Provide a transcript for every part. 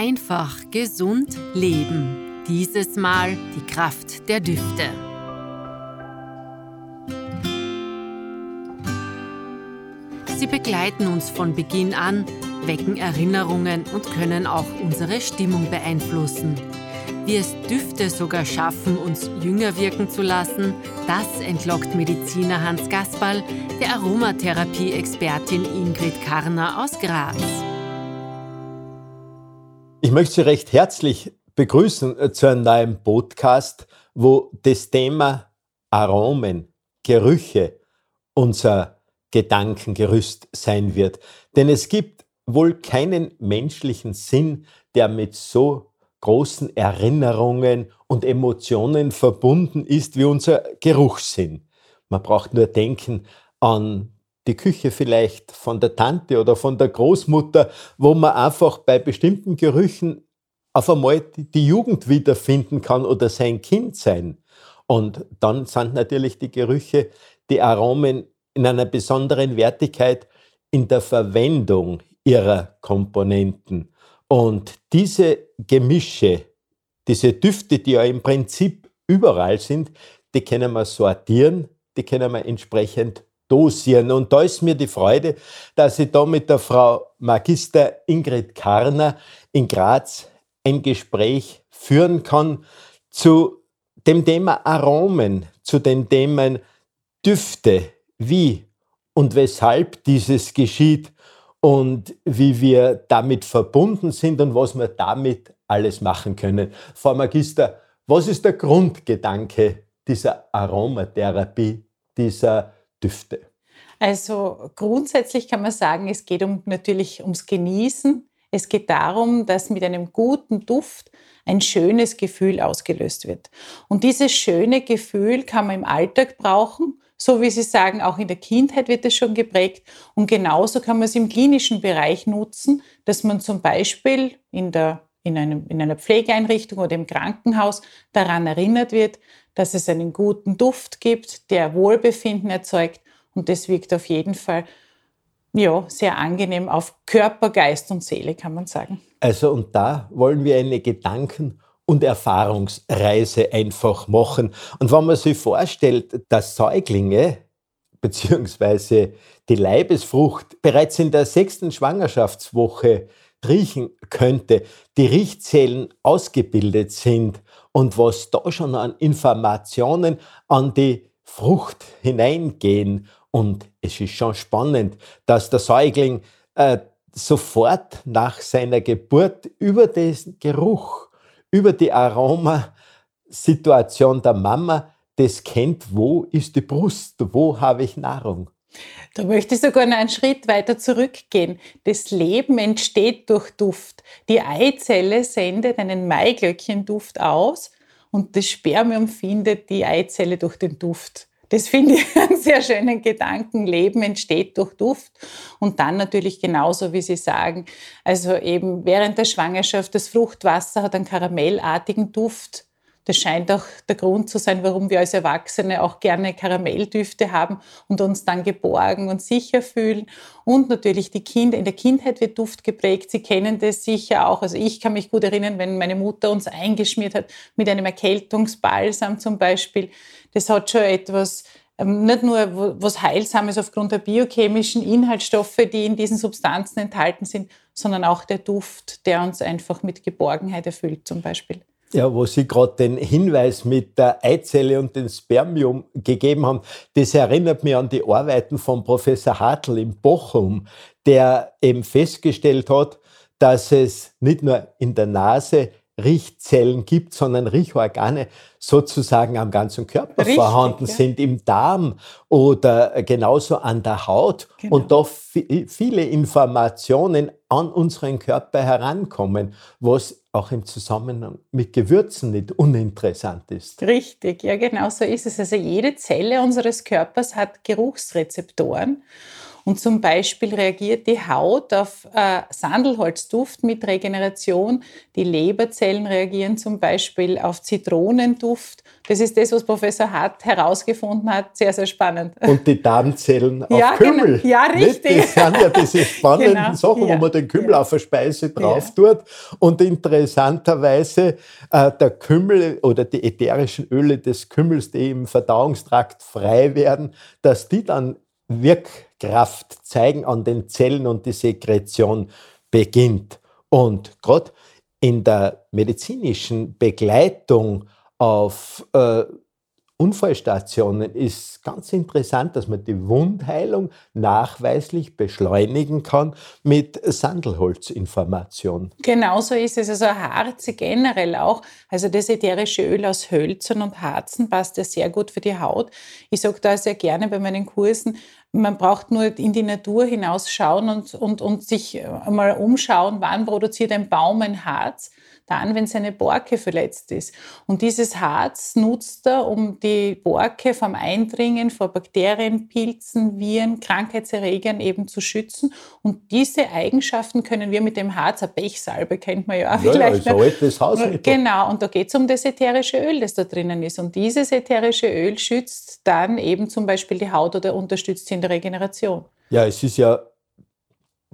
Einfach gesund leben. Dieses Mal die Kraft der Düfte. Sie begleiten uns von Beginn an, wecken Erinnerungen und können auch unsere Stimmung beeinflussen. Wie es Düfte sogar schaffen, uns jünger wirken zu lassen, das entlockt Mediziner Hans Gasperl der Aromatherapie-Expertin Ingrid Karner aus Graz. Ich möchte Sie recht herzlich begrüßen äh, zu einem neuen Podcast, wo das Thema Aromen, Gerüche unser Gedankengerüst sein wird. Denn es gibt wohl keinen menschlichen Sinn, der mit so großen Erinnerungen und Emotionen verbunden ist wie unser Geruchssinn. Man braucht nur denken an die Küche vielleicht von der Tante oder von der Großmutter, wo man einfach bei bestimmten Gerüchen auf einmal die Jugend wiederfinden kann oder sein Kind sein. Und dann sind natürlich die Gerüche, die Aromen in einer besonderen Wertigkeit in der Verwendung ihrer Komponenten. Und diese Gemische, diese Düfte, die ja im Prinzip überall sind, die können wir sortieren, die können wir entsprechend dosieren. Und da ist mir die Freude, dass ich da mit der Frau Magister Ingrid Karner in Graz ein Gespräch führen kann zu dem Thema Aromen, zu den Themen Düfte, wie und weshalb dieses geschieht und wie wir damit verbunden sind und was wir damit alles machen können. Frau Magister, was ist der Grundgedanke dieser Aromatherapie, dieser Düfte? Also grundsätzlich kann man sagen, es geht um, natürlich ums Genießen. Es geht darum, dass mit einem guten Duft ein schönes Gefühl ausgelöst wird. Und dieses schöne Gefühl kann man im Alltag brauchen so wie Sie sagen, auch in der Kindheit wird es schon geprägt. Und genauso kann man es im klinischen Bereich nutzen, dass man zum Beispiel in, der, in, einem, in einer Pflegeeinrichtung oder im Krankenhaus daran erinnert wird, dass es einen guten Duft gibt, der Wohlbefinden erzeugt. Und das wirkt auf jeden Fall ja, sehr angenehm auf Körper, Geist und Seele, kann man sagen. Also, und da wollen wir eine Gedanken- und Erfahrungsreise einfach machen. Und wenn man sich vorstellt, dass Säuglinge beziehungsweise die Leibesfrucht bereits in der sechsten Schwangerschaftswoche riechen könnte, die Riechzellen ausgebildet sind und was da schon an Informationen an die Frucht hineingehen. Und es ist schon spannend, dass der Säugling äh, sofort nach seiner Geburt über den Geruch über die Aromasituation der Mama das kennt, wo ist die Brust, wo habe ich Nahrung. Da möchte ich sogar noch einen Schritt weiter zurückgehen. Das Leben entsteht durch Duft. Die Eizelle sendet einen Maiglöckchenduft aus und das Spermium findet die Eizelle durch den Duft. Das finde ich einen sehr schönen Gedanken. Leben entsteht durch Duft. Und dann natürlich genauso, wie Sie sagen, also eben während der Schwangerschaft, das Fruchtwasser hat einen karamellartigen Duft. Das scheint auch der Grund zu sein, warum wir als Erwachsene auch gerne Karamelldüfte haben und uns dann geborgen und sicher fühlen. Und natürlich die Kinder, in der Kindheit wird Duft geprägt. Sie kennen das sicher auch. Also ich kann mich gut erinnern, wenn meine Mutter uns eingeschmiert hat mit einem Erkältungsbalsam zum Beispiel. Das hat schon etwas, ähm, nicht nur was Heilsames aufgrund der biochemischen Inhaltsstoffe, die in diesen Substanzen enthalten sind, sondern auch der Duft, der uns einfach mit Geborgenheit erfüllt zum Beispiel. Ja, wo Sie gerade den Hinweis mit der Eizelle und dem Spermium gegeben haben, das erinnert mich an die Arbeiten von Professor Hartl in Bochum, der eben festgestellt hat, dass es nicht nur in der Nase Riechzellen gibt, sondern Riechorgane sozusagen am ganzen Körper Richtig, vorhanden ja. sind, im Darm oder genauso an der Haut genau. und da viele Informationen an unseren Körper herankommen, was auch im Zusammenhang mit Gewürzen nicht uninteressant ist. Richtig, ja genau so ist es. Also jede Zelle unseres Körpers hat Geruchsrezeptoren Und zum Beispiel reagiert die Haut auf äh, Sandelholzduft mit Regeneration. Die Leberzellen reagieren zum Beispiel auf Zitronenduft. Das ist das, was Professor Hart herausgefunden hat. Sehr, sehr spannend. Und die Darmzellen auf ja, Kümmel. Genau. Ja, richtig. Das sind ja diese spannenden genau. Sachen, ja. wo man den Kümmel ja. auf eine Speise drauf tut. Und interessanterweise äh, der Kümmel oder die ätherischen Öle des Kümmels, die im Verdauungstrakt frei werden, dass die dann Wirkkraft zeigen an den Zellen und die Sekretion beginnt. Und gerade in der medizinischen Begleitung auf äh, Unfallstationen ist ganz interessant, dass man die Wundheilung nachweislich beschleunigen kann mit Sandelholzinformation. Genauso ist es. Also Harze generell auch. Also das ätherische Öl aus Hölzern und Harzen passt ja sehr gut für die Haut. Ich sage da sehr gerne bei meinen Kursen, man braucht nur in die Natur hinausschauen und, und, und sich einmal umschauen, wann produziert ein Baum ein Harz dann, wenn seine Borke verletzt ist. Und dieses Harz nutzt er, um die Borke vom Eindringen vor Bakterien, Pilzen, Viren, Krankheitserregern eben zu schützen. Und diese Eigenschaften können wir mit dem Harz, eine Pechsalbe kennt man ja auch ja, vielleicht. Ja, altes Hausmittel. Genau, und da geht es um das ätherische Öl, das da drinnen ist. Und dieses ätherische Öl schützt dann eben zum Beispiel die Haut oder unterstützt sie in der Regeneration. Ja, es ist ja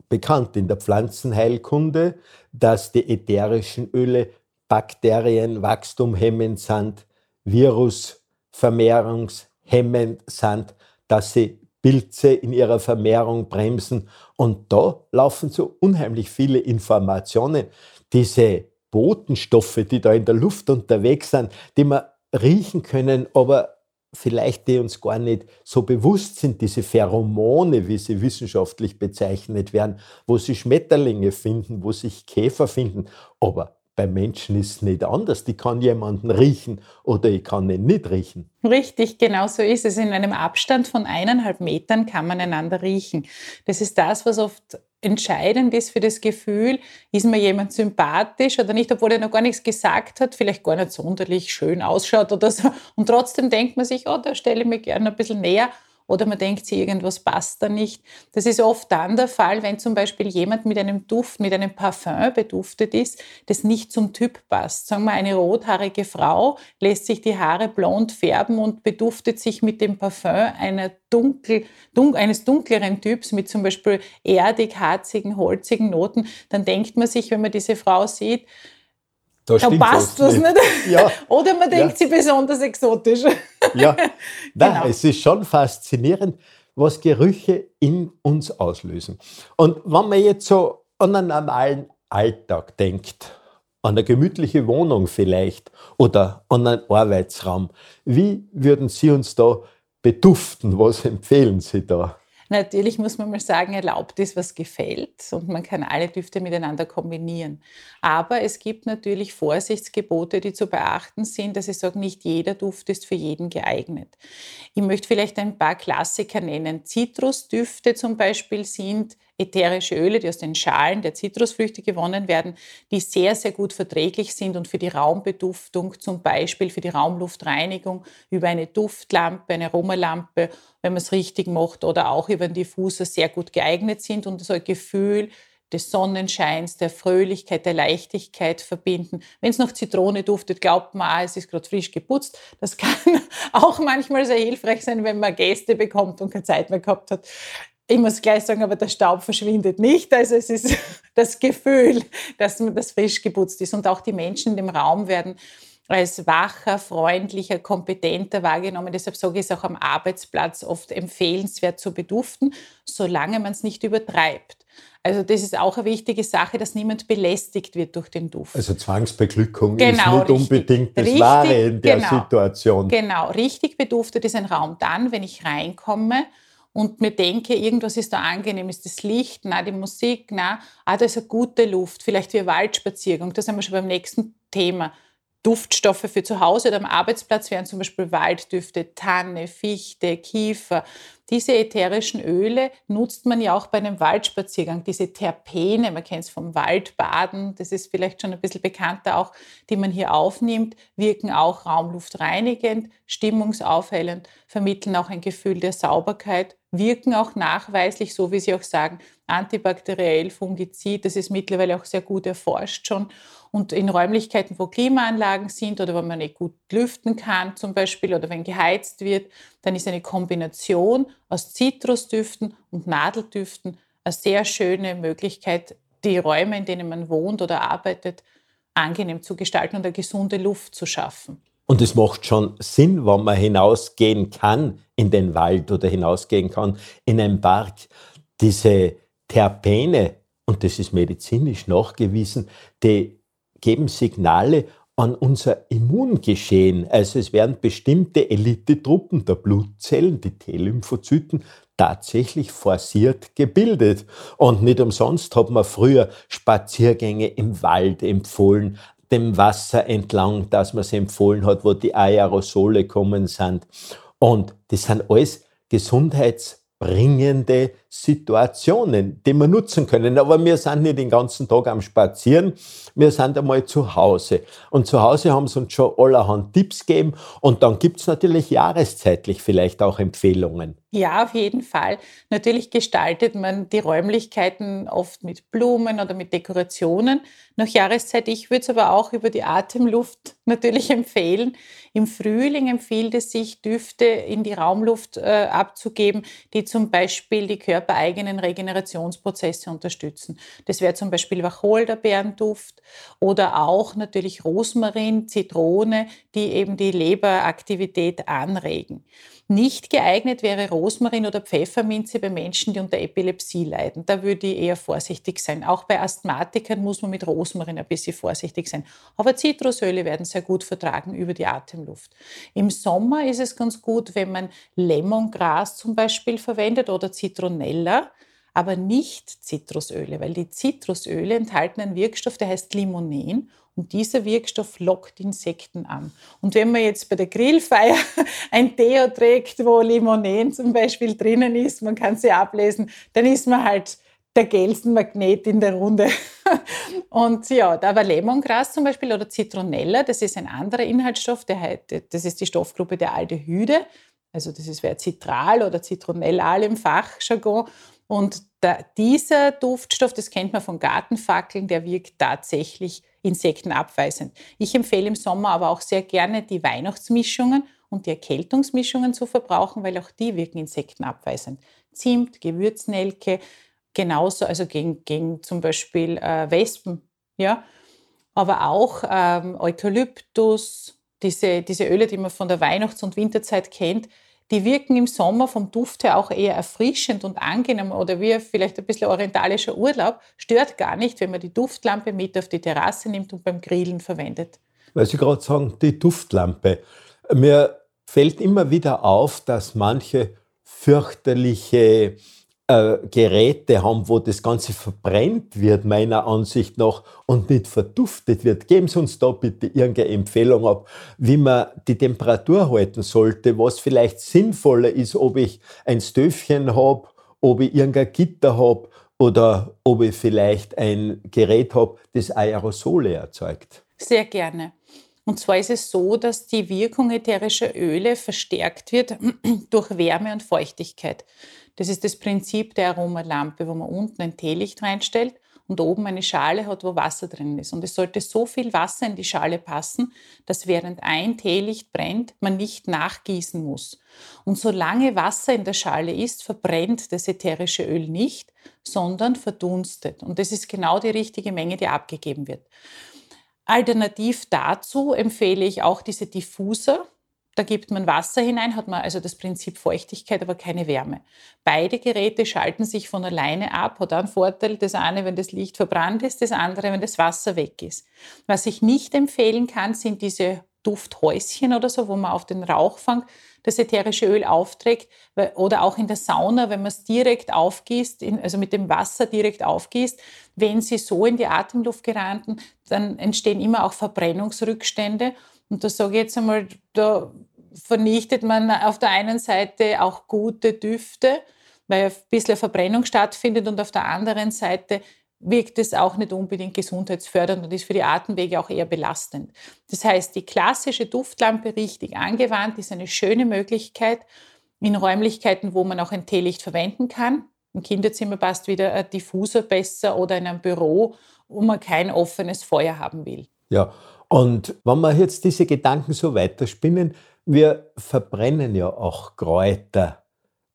bekannt in der Pflanzenheilkunde, dass die ätherischen Öle Bakterienwachstum hemmend sind, Virusvermehrungshemmend sind, dass sie Pilze in ihrer Vermehrung bremsen. Und da laufen so unheimlich viele Informationen. Diese Botenstoffe, die da in der Luft unterwegs sind, die wir riechen können, aber vielleicht die uns gar nicht so bewusst sind, diese Pheromone, wie sie wissenschaftlich bezeichnet werden, wo sie Schmetterlinge finden, wo sich Käfer finden. Aber bei Menschen ist es nicht anders. Die kann jemanden riechen oder ich kann ihn nicht riechen. Richtig, genau so ist es. In einem Abstand von eineinhalb Metern kann man einander riechen. Das ist das, was oft entscheidend ist für das Gefühl, ist mir jemand sympathisch oder nicht, obwohl er noch gar nichts gesagt hat, vielleicht gar nicht sonderlich schön ausschaut oder so. Und trotzdem denkt man sich, oh, da stelle ich mich gerne ein bisschen näher oder man denkt sich, irgendwas passt da nicht. Das ist oft dann der Fall, wenn zum Beispiel jemand mit einem Duft, mit einem Parfum beduftet ist, das nicht zum Typ passt. Sagen wir, eine rothaarige Frau lässt sich die Haare blond färben und beduftet sich mit dem Parfum einer dunkel, dun eines dunkleren Typs mit zum Beispiel erdig, harzigen, holzigen Noten, dann denkt man sich, wenn man diese Frau sieht, da, da passt was nicht. Ja. Oder man denkt, ja. sie besonders exotisch. Ja, Nein, genau. es ist schon faszinierend, was Gerüche in uns auslösen. Und wenn man jetzt so an einen normalen Alltag denkt, an eine gemütliche Wohnung vielleicht oder an einen Arbeitsraum, wie würden Sie uns da beduften? Was empfehlen Sie da? Natürlich muss man mal sagen, erlaubt ist, was gefällt und man kann alle Düfte miteinander kombinieren. Aber es gibt natürlich Vorsichtsgebote, die zu beachten sind, dass ich sage, nicht jeder Duft ist für jeden geeignet. Ich möchte vielleicht ein paar Klassiker nennen. Zitrusdüfte zum Beispiel sind ätherische Öle, die aus den Schalen der Zitrusfrüchte gewonnen werden, die sehr, sehr gut verträglich sind und für die Raumbeduftung, zum Beispiel für die Raumluftreinigung, über eine Duftlampe, eine Aromalampe, wenn man es richtig macht, oder auch über einen Diffuser sehr gut geeignet sind und so ein Gefühl des Sonnenscheins, der Fröhlichkeit, der Leichtigkeit verbinden. Wenn es noch Zitrone duftet, glaubt man, ah, es ist gerade frisch geputzt. Das kann auch manchmal sehr hilfreich sein, wenn man Gäste bekommt und keine Zeit mehr gehabt hat ich muss gleich sagen, aber der Staub verschwindet nicht. Also es ist das Gefühl, dass das frisch geputzt ist. Und auch die Menschen in dem Raum werden als wacher, freundlicher, kompetenter wahrgenommen. Deshalb sage ich es auch am Arbeitsplatz oft empfehlenswert zu beduften, solange man es nicht übertreibt. Also das ist auch eine wichtige Sache, dass niemand belästigt wird durch den Duft. Also Zwangsbeglückung genau, ist nicht richtig. unbedingt das richtig, Wahre in der genau, Situation. Genau, richtig beduftet ist ein Raum dann, wenn ich reinkomme und mir denke, irgendwas ist da angenehm, ist das Licht, na die Musik, na, ah, da ist eine gute Luft, vielleicht wie ein Waldspaziergang, da sind wir schon beim nächsten Thema. Duftstoffe für zu Hause oder am Arbeitsplatz wären zum Beispiel Walddüfte, Tanne, Fichte, Kiefer, Diese ätherischen Öle nutzt man ja auch bei einem Waldspaziergang. Diese Terpene, man kennt es vom Waldbaden, das ist vielleicht schon ein bisschen bekannter auch, die man hier aufnimmt, wirken auch raumluftreinigend, stimmungsaufhellend, vermitteln auch ein Gefühl der Sauberkeit, wirken auch nachweislich, so wie Sie auch sagen, antibakteriell, fungizid. Das ist mittlerweile auch sehr gut erforscht schon. Und in Räumlichkeiten, wo Klimaanlagen sind oder wo man nicht gut lüften kann zum Beispiel oder wenn geheizt wird, dann ist eine Kombination aus Zitrusdüften und Nadeldüften eine sehr schöne Möglichkeit, die Räume, in denen man wohnt oder arbeitet, angenehm zu gestalten und eine gesunde Luft zu schaffen. Und es macht schon Sinn, wenn man hinausgehen kann in den Wald oder hinausgehen kann in einen Park. Diese Terpene, und das ist medizinisch nachgewiesen, die geben Signale an unser Immungeschehen. Also es werden bestimmte Elitetruppen der Blutzellen, die T-Lymphozyten, tatsächlich forciert gebildet. Und nicht umsonst hat man früher Spaziergänge im Wald empfohlen, dem Wasser entlang, dass man es empfohlen hat, wo die Aerosole kommen sind. Und das sind alles Gesundheits- bringende Situationen, die wir nutzen können. Aber wir sind nicht den ganzen Tag am Spazieren, wir sind einmal zu Hause. Und zu Hause haben sie uns schon allerhand Tipps gegeben und dann gibt es natürlich jahreszeitlich vielleicht auch Empfehlungen. Ja, auf jeden Fall. Natürlich gestaltet man die Räumlichkeiten oft mit Blumen oder mit Dekorationen nach Jahreszeit. Ich würde es aber auch über die Atemluft natürlich empfehlen. Im Frühling empfiehlt es sich, Düfte in die Raumluft äh, abzugeben, die zum Beispiel die körpereigenen Regenerationsprozesse unterstützen. Das wäre zum Beispiel Wacholderbeerenduft oder auch natürlich Rosmarin, Zitrone, die eben die Leberaktivität anregen. Nicht geeignet wäre Rosmarin oder Pfefferminze bei Menschen, die unter Epilepsie leiden. Da würde ich eher vorsichtig sein. Auch bei Asthmatikern muss man mit Rosmarin ein bisschen vorsichtig sein. Aber Zitrusöle werden sehr gut vertragen über die Atemluft. Im Sommer ist es ganz gut, wenn man Lemongras zum Beispiel verwendet oder Zitronella aber nicht Zitrusöle, weil die Zitrusöle enthalten einen Wirkstoff, der heißt Limonen und dieser Wirkstoff lockt Insekten an. Und wenn man jetzt bei der Grillfeier ein Deo trägt, wo Limonen zum Beispiel drinnen ist, man kann sie ablesen, dann ist man halt der Gelsenmagnet in der Runde. Und ja, da war Lemongras zum Beispiel oder Zitronella, das ist ein anderer Inhaltsstoff, der, das ist die Stoffgruppe der Aldehyde. Also das ist wäre Zitral oder Zitronellal im Fachjargon. Und da, dieser Duftstoff, das kennt man von Gartenfackeln, der wirkt tatsächlich insektenabweisend. Ich empfehle im Sommer aber auch sehr gerne die Weihnachtsmischungen und die Erkältungsmischungen zu verbrauchen, weil auch die wirken insektenabweisend. Zimt, Gewürznelke, genauso, also gegen, gegen zum Beispiel äh, Wespen, ja. Aber auch ähm, Eukalyptus, diese, diese Öle, die man von der Weihnachts- und Winterzeit kennt, die wirken im Sommer vom Duft her auch eher erfrischend und angenehm oder wie vielleicht ein bisschen orientalischer Urlaub. Stört gar nicht, wenn man die Duftlampe mit auf die Terrasse nimmt und beim Grillen verwendet. Weil Sie gerade sagen, die Duftlampe. Mir fällt immer wieder auf, dass manche fürchterliche äh, Geräte haben, wo das Ganze verbrennt wird, meiner Ansicht nach, und nicht verduftet wird. Geben Sie uns da bitte irgendeine Empfehlung ab, wie man die Temperatur halten sollte, was vielleicht sinnvoller ist, ob ich ein Stöfchen habe, ob ich irgendein Gitter habe oder ob ich vielleicht ein Gerät habe, das Aerosole erzeugt. Sehr gerne. Und zwar ist es so, dass die Wirkung ätherischer Öle verstärkt wird durch Wärme und Feuchtigkeit. Das ist das Prinzip der Aromalampe, wo man unten ein Teelicht reinstellt und oben eine Schale hat, wo Wasser drin ist. Und es sollte so viel Wasser in die Schale passen, dass während ein Teelicht brennt, man nicht nachgießen muss. Und solange Wasser in der Schale ist, verbrennt das ätherische Öl nicht, sondern verdunstet. Und das ist genau die richtige Menge, die abgegeben wird. Alternativ dazu empfehle ich auch diese Diffuser. Da gibt man Wasser hinein, hat man also das Prinzip Feuchtigkeit, aber keine Wärme. Beide Geräte schalten sich von alleine ab, hat einen Vorteil. Das eine, wenn das Licht verbrannt ist, das andere, wenn das Wasser weg ist. Was ich nicht empfehlen kann, sind diese Dufthäuschen oder so, wo man auf den Rauchfang das ätherische Öl aufträgt oder auch in der Sauna, wenn man es direkt aufgießt, also mit dem Wasser direkt aufgießt. Wenn sie so in die Atemluft geraten, dann entstehen immer auch Verbrennungsrückstände. Und da sage ich jetzt einmal, da vernichtet man auf der einen Seite auch gute Düfte, weil ein bisschen Verbrennung stattfindet und auf der anderen Seite wirkt es auch nicht unbedingt gesundheitsfördernd und ist für die Atemwege auch eher belastend. Das heißt, die klassische Duftlampe richtig angewandt ist eine schöne Möglichkeit in Räumlichkeiten, wo man auch ein Teelicht verwenden kann. Im Kinderzimmer passt wieder ein Diffuser besser oder in einem Büro, wo man kein offenes Feuer haben will. Ja, und wenn wir jetzt diese Gedanken so weiterspinnen, wir verbrennen ja auch Kräuter.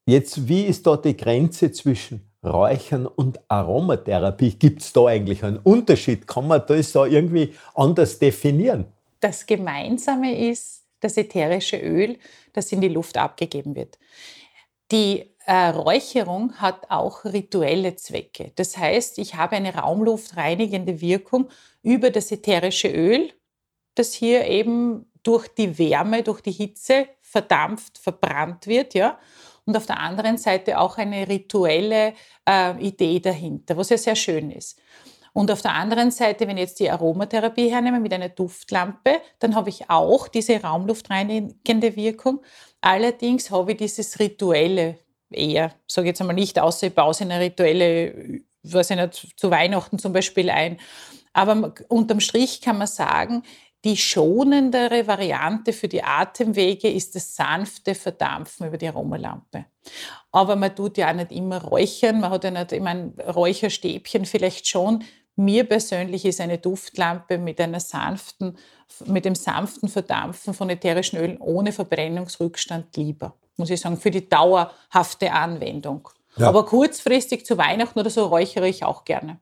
Jetzt, wie ist da die Grenze zwischen Räuchern und Aromatherapie? Gibt es da eigentlich einen Unterschied? Kann man das da irgendwie anders definieren? Das Gemeinsame ist das ätherische Öl, das in die Luft abgegeben wird. Die äh, Räucherung hat auch rituelle Zwecke. Das heißt, ich habe eine raumluftreinigende Wirkung über das ätherische Öl, das hier eben durch die Wärme, durch die Hitze verdampft, verbrannt wird, ja. Und auf der anderen Seite auch eine rituelle äh, Idee dahinter, was ja sehr schön ist. Und auf der anderen Seite, wenn ich jetzt die Aromatherapie hernehme mit einer Duftlampe, dann habe ich auch diese raumluftreinigende Wirkung. Allerdings habe ich dieses rituelle eher, sage ich jetzt einmal nicht, außer ich baue eine rituelle, was ich nicht, zu Weihnachten zum Beispiel ein. Aber unterm Strich kann man sagen, die schonendere Variante für die Atemwege ist das sanfte Verdampfen über die Aromalampe. Aber man tut ja auch nicht immer räuchern, man hat ja nicht, ich meine, Räucherstäbchen vielleicht schon. Mir persönlich ist eine Duftlampe mit einer sanften, mit dem sanften Verdampfen von ätherischen Ölen ohne Verbrennungsrückstand lieber. Muss ich sagen, für die dauerhafte Anwendung. Ja. Aber kurzfristig zu Weihnachten oder so räuchere ich auch gerne.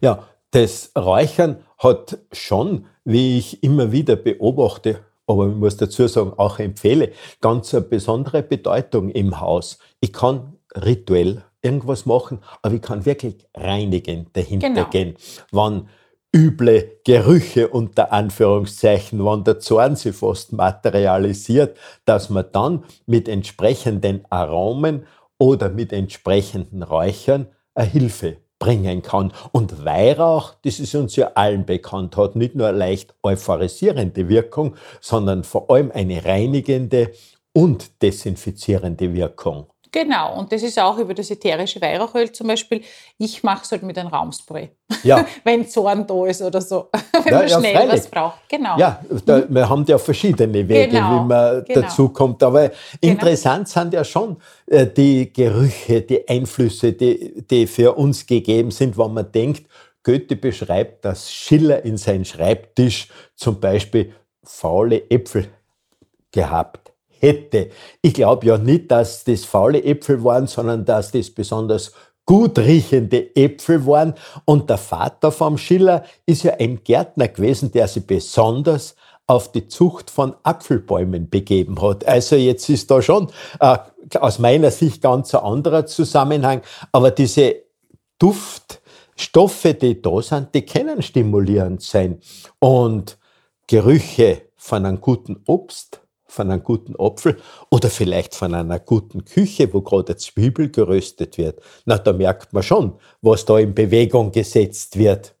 Ja, das Räuchern hat schon, wie ich immer wieder beobachte, aber ich muss dazu sagen, auch empfehle, ganz eine besondere Bedeutung im Haus. Ich kann rituell irgendwas machen, aber ich kann wirklich reinigend dahinter genau. gehen. Wann üble Gerüche unter Anführungszeichen, wann der Zorn sich fast materialisiert, dass man dann mit entsprechenden Aromen oder mit entsprechenden Räuchern eine Hilfe bringen kann. Und Weihrauch, das ist uns ja allen bekannt, hat nicht nur leicht euphorisierende Wirkung, sondern vor allem eine reinigende und desinfizierende Wirkung. Genau, und das ist auch über das ätherische Weihrauchöl zum Beispiel. Ich mache es halt mit einem Raumspray, ja. wenn Zorn da ist oder so, wenn ja, man schnell ja, was braucht. Genau. Ja, da, mhm. wir haben ja verschiedene Wege, genau. wie man genau. dazu kommt. Aber genau. interessant sind ja schon äh, die Gerüche, die Einflüsse, die, die für uns gegeben sind, wenn man denkt, Goethe beschreibt, dass Schiller in seinen Schreibtisch zum Beispiel faule Äpfel gehabt hätte. Ich glaube ja nicht, dass das faule Äpfel waren, sondern dass das besonders gut riechende Äpfel waren. Und der Vater vom Schiller ist ja ein Gärtner gewesen, der sich besonders auf die Zucht von Apfelbäumen begeben hat. Also jetzt ist da schon äh, aus meiner Sicht ganz ein anderer Zusammenhang. Aber diese Duftstoffe, die da sind, die können stimulierend sein. Und Gerüche von einem guten Obst, von einem guten Apfel oder vielleicht von einer guten Küche, wo gerade Zwiebel geröstet wird. Na, da merkt man schon, was da in Bewegung gesetzt wird.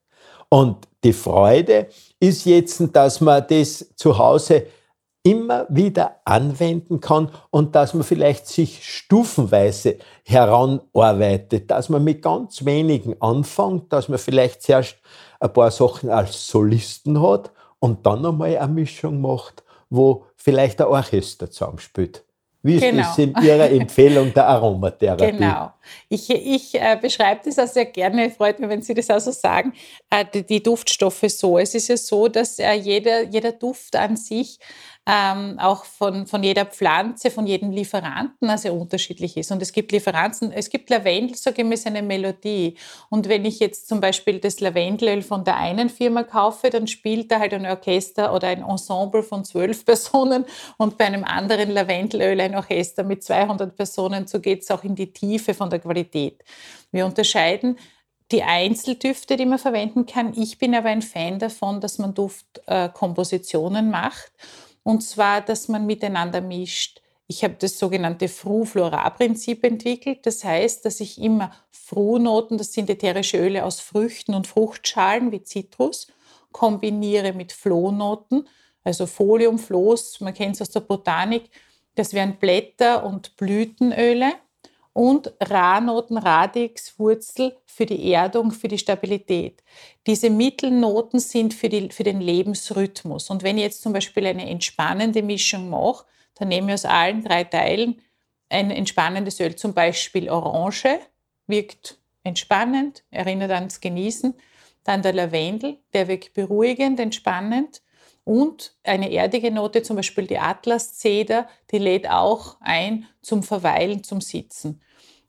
Und die Freude ist jetzt, dass man das zu Hause immer wieder anwenden kann und dass man vielleicht sich stufenweise heranarbeitet, dass man mit ganz wenigen anfängt, dass man vielleicht zuerst ein paar Sachen als Solisten hat und dann einmal eine Mischung macht wo vielleicht ein Orchester zusammenspielt. Wie ist genau. das in Ihrer Empfehlung der Aromatherapie? Genau. Ich, ich äh, beschreibe das auch sehr gerne, freut mich, wenn Sie das auch so sagen, äh, die, die, Duftstoffe so. Es ist ja so, dass äh, jeder, jeder Duft an sich ähm, auch von, von jeder Pflanze, von jedem Lieferanten also unterschiedlich ist. Und es gibt Lieferanten, es gibt Lavendel, mal, ist eine Melodie. Und wenn ich jetzt zum Beispiel das Lavendelöl von der einen Firma kaufe, dann spielt da halt ein Orchester oder ein Ensemble von zwölf Personen und bei einem anderen Lavendelöl ein Orchester mit 200 Personen. So geht es auch in die Tiefe von der Qualität. Wir unterscheiden die Einzeldüfte, die man verwenden kann. Ich bin aber ein Fan davon, dass man Duftkompositionen äh, macht und zwar, dass man miteinander mischt. Ich habe das sogenannte Fru-Flora-Prinzip entwickelt. Das heißt, dass ich immer Fru-Noten, das sind ätherische Öle aus Früchten und Fruchtschalen wie Zitrus, kombiniere mit Flohnoten, Also Foliumfloß, man kennt es aus der Botanik, das wären Blätter- und Blütenöle und Rahnoten, Radix, Wurzel für die Erdung, für die Stabilität. Diese Mittelnoten sind für, die, für den Lebensrhythmus. Und wenn ich jetzt zum Beispiel eine entspannende Mischung mache, dann nehme ich aus allen drei Teilen ein entspannendes Öl, zum Beispiel Orange, wirkt entspannend, erinnert ans Genießen. Dann der Lavendel, der wirkt beruhigend, entspannend. Und eine erdige Note, zum Beispiel die Atlaszeder, die lädt auch ein zum Verweilen, zum Sitzen.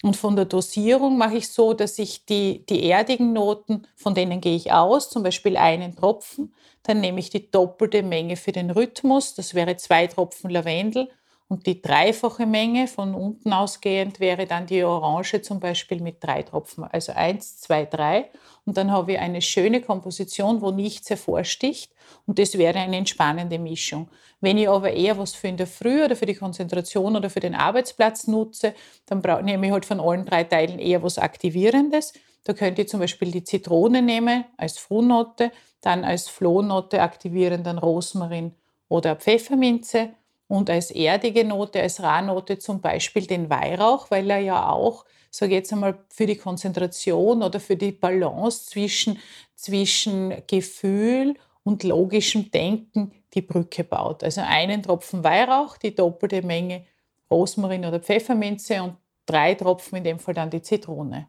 Und von der Dosierung mache ich so, dass ich die, die erdigen Noten, von denen gehe ich aus, zum Beispiel einen Tropfen, dann nehme ich die doppelte Menge für den Rhythmus, das wäre zwei Tropfen Lavendel und die dreifache Menge von unten ausgehend wäre dann die Orange zum Beispiel mit drei Tropfen. Also eins, zwei, drei. Und dann habe ich eine schöne Komposition, wo nichts hervorsticht. Und das wäre eine entspannende Mischung. Wenn ich aber eher was für in der Früh oder für die Konzentration oder für den Arbeitsplatz nutze, dann nehme ich halt von allen drei Teilen eher was Aktivierendes. Da könnte ich zum Beispiel die Zitrone nehmen als Frohnote, dann als Flohnote aktivieren dann Rosmarin oder Pfefferminze und als erdige Note, als Rahnote zum Beispiel den Weihrauch, weil er ja auch, sage ich jetzt einmal, für die Konzentration oder für die Balance zwischen, zwischen Gefühl und logischem Denken die Brücke baut. Also einen Tropfen Weihrauch, die doppelte Menge Rosmarin oder Pfefferminze und drei Tropfen, in dem Fall dann die Zitrone.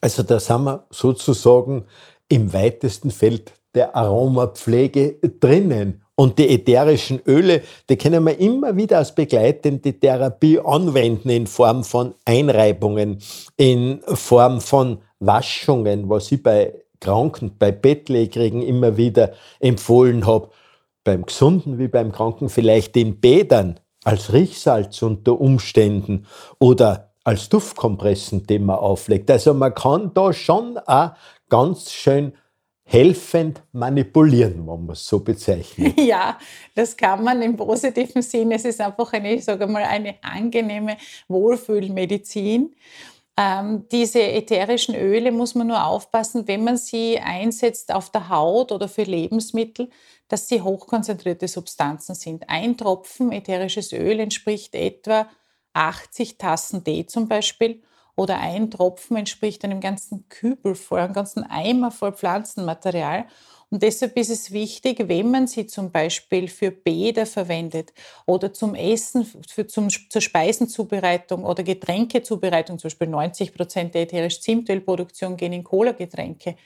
Also da sind wir sozusagen im weitesten Feld der Aromapflege drinnen. Und die ätherischen Öle, die können wir immer wieder als begleitende Therapie anwenden in Form von Einreibungen, in Form von Waschungen, was ich bei Kranken, bei Bettlägerigen immer wieder empfohlen habe. Beim Gesunden wie beim Kranken vielleicht in Bädern als Riechsalz unter Umständen oder als Duftkompressen, den man auflegt. Also man kann da schon auch ganz schön helfend manipulieren, wenn man es so bezeichnet. Ja, das kann man im positiven Sinn. Es ist einfach eine, ich sage mal, eine angenehme Wohlfühlmedizin. Ähm, diese ätherischen Öle muss man nur aufpassen, wenn man sie einsetzt auf der Haut oder für Lebensmittel, dass sie hochkonzentrierte Substanzen sind. Ein Tropfen ätherisches Öl entspricht etwa 80 Tassen Tee zum Beispiel oder ein Tropfen entspricht einem ganzen Kübel voll, einem ganzen Eimer voll Pflanzenmaterial. Und deshalb ist es wichtig, wenn man sie zum Beispiel für Bäder verwendet oder zum Essen, für, zum, zur Speisenzubereitung oder Getränkezubereitung, zum Beispiel 90 Prozent der ätherische Zimtölproduktion gehen in Cola-Getränke.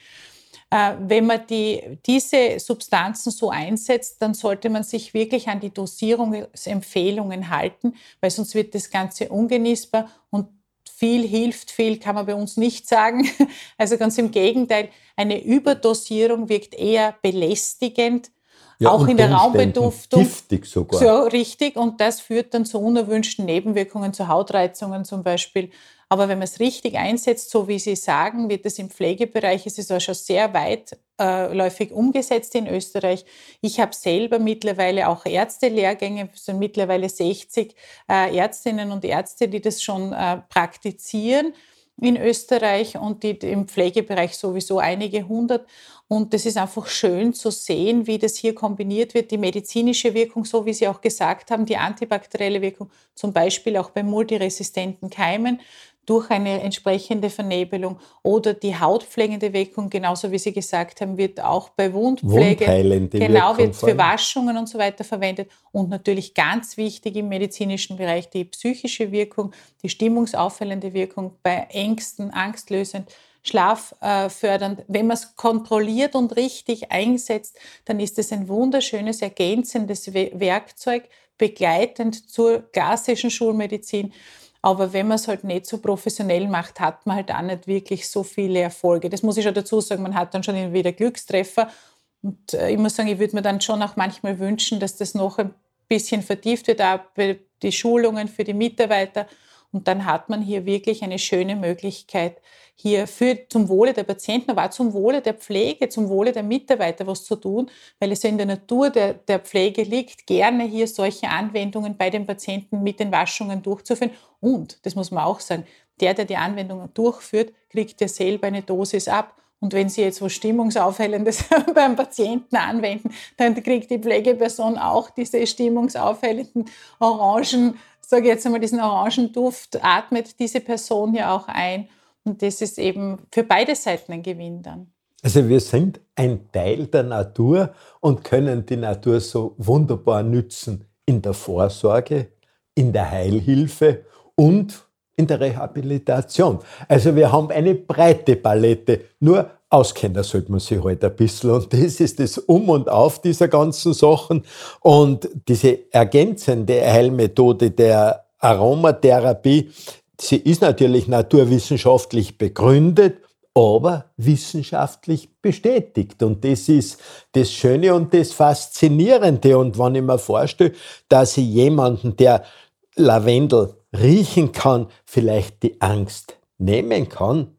Äh, wenn man die, diese Substanzen so einsetzt, dann sollte man sich wirklich an die Dosierungsempfehlungen halten, weil sonst wird das Ganze ungenießbar und viel hilft, viel kann man bei uns nicht sagen. Also ganz im Gegenteil, eine Überdosierung wirkt eher belästigend, ja, auch in der Raumbeduftung. Giftig sogar. So richtig. Und das führt dann zu unerwünschten Nebenwirkungen, zu Hautreizungen zum Beispiel. Aber wenn man es richtig einsetzt, so wie Sie sagen, wird es im Pflegebereich, es ist auch schon sehr weitläufig äh, umgesetzt in Österreich. Ich habe selber mittlerweile auch Ärztelehrgänge, es sind mittlerweile 60 äh, Ärztinnen und Ärzte, die das schon äh, praktizieren in Österreich und die im Pflegebereich sowieso einige hundert. Und das ist einfach schön zu sehen, wie das hier kombiniert wird. Die medizinische Wirkung, so wie Sie auch gesagt haben, die antibakterielle Wirkung, zum Beispiel auch bei multiresistenten Keimen, durch eine entsprechende Vernebelung oder die hautpflegende Wirkung, genauso wie Sie gesagt haben, wird auch bei Wundpflege, genau, wird für Waschungen und so weiter verwendet und natürlich ganz wichtig im medizinischen Bereich die psychische Wirkung, die stimmungsaufhellende Wirkung bei Ängsten, angstlösend, schlaffördernd. Wenn man es kontrolliert und richtig einsetzt, dann ist es ein wunderschönes ergänzendes Werkzeug, begleitend zur klassischen Schulmedizin. Aber wenn man es halt nicht so professionell macht, hat man halt auch nicht wirklich so viele Erfolge. Das muss ich schon dazu sagen, man hat dann schon wieder Glückstreffer. Und äh, ich muss sagen, ich würde mir dann schon auch manchmal wünschen, dass das noch ein bisschen vertieft wird, auch die Schulungen für die Mitarbeiter und dann hat man hier wirklich eine schöne Möglichkeit, hier für, zum Wohle der Patienten, aber auch zum Wohle der Pflege, zum Wohle der Mitarbeiter was zu tun, weil es ja in der Natur der, der Pflege liegt, gerne hier solche Anwendungen bei den Patienten mit den Waschungen durchzuführen. Und, das muss man auch sagen, der, der die Anwendungen durchführt, kriegt ja selber eine Dosis ab Und wenn Sie jetzt was Stimmungsaufhellendes beim Patienten anwenden, dann kriegt die Pflegeperson auch diese stimmungsaufhellenden Orangen, sage ich jetzt einmal, diesen Orangenduft, atmet diese Person ja auch ein. Und das ist eben für beide Seiten ein Gewinn dann. Also wir sind ein Teil der Natur und können die Natur so wunderbar nützen in der Vorsorge, in der Heilhilfe und in der Rehabilitation. Also wir haben eine breite Palette. Nur auskennen sollte man sich halt ein bisschen. Und das ist das Um und Auf dieser ganzen Sachen. Und diese ergänzende Heilmethode der Aromatherapie, sie ist natürlich naturwissenschaftlich begründet, aber wissenschaftlich bestätigt. Und das ist das Schöne und das Faszinierende. Und wenn ich mir vorstelle, dass ich jemanden, der Lavendel riechen kann, vielleicht die Angst nehmen kann,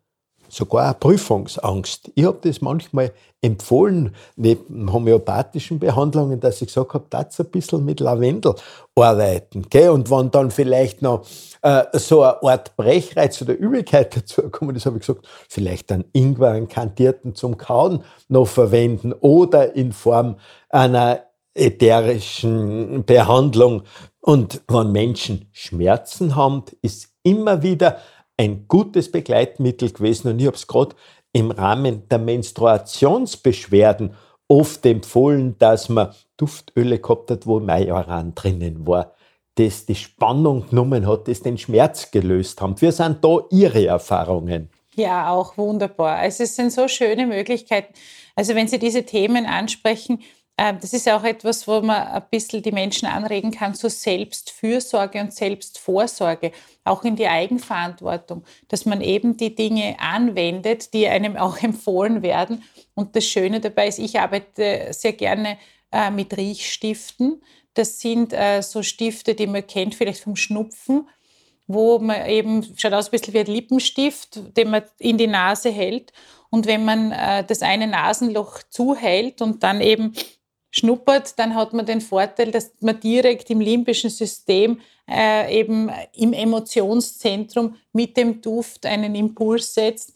sogar eine Prüfungsangst. Ich habe das manchmal empfohlen, neben homöopathischen Behandlungen, dass ich gesagt habe, das ein bisschen mit Lavendel arbeiten. Gell? Und wenn dann vielleicht noch äh, so eine Art Brechreiz oder Übelkeit dazu kommt, das habe ich gesagt, vielleicht einen Ingwer, einen Kantierten zum Kauen noch verwenden oder in Form einer ätherischen Behandlung. Und wenn Menschen Schmerzen haben, ist immer wieder ein gutes Begleitmittel gewesen. Und ich habe es gerade im Rahmen der Menstruationsbeschwerden oft empfohlen, dass man Duftöle gehabt hat, wo Majoran drinnen war, das die Spannung genommen hat, das den Schmerz gelöst haben. Wir sind da Ihre Erfahrungen. Ja, auch wunderbar. Also es sind so schöne Möglichkeiten. Also wenn Sie diese Themen ansprechen, das ist auch etwas, wo man ein bisschen die Menschen anregen kann zur Selbstfürsorge und Selbstvorsorge, auch in die Eigenverantwortung, dass man eben die Dinge anwendet, die einem auch empfohlen werden. Und das Schöne dabei ist, ich arbeite sehr gerne äh, mit Riechstiften. Das sind äh, so Stifte, die man kennt, vielleicht vom Schnupfen, wo man eben, schaut aus ein bisschen wie ein Lippenstift, den man in die Nase hält. Und wenn man äh, das eine Nasenloch zuhält und dann eben schnuppert, dann hat man den Vorteil, dass man direkt im limbischen System äh, eben im Emotionszentrum mit dem Duft einen Impuls setzt.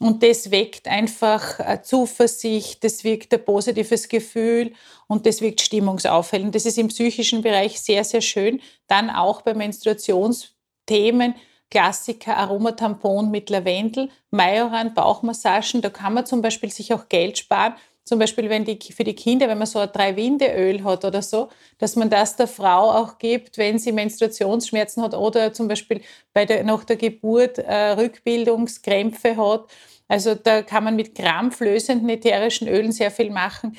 Und das weckt einfach äh, Zuversicht, das wirkt ein positives Gefühl und das wirkt stimmungsaufhellend. Das ist im psychischen Bereich sehr, sehr schön. Dann auch bei Menstruationsthemen, Klassiker Aromatampon mit Lavendel, Majoran, Bauchmassagen. Da kann man zum Beispiel sich auch Geld sparen zum Beispiel wenn die, für die Kinder, wenn man so ein Drei-Winde-Öl hat oder so, dass man das der Frau auch gibt, wenn sie Menstruationsschmerzen hat oder zum Beispiel bei der, nach der Geburt äh, Rückbildungskrämpfe hat. Also da kann man mit krampflösenden ätherischen Ölen sehr viel machen.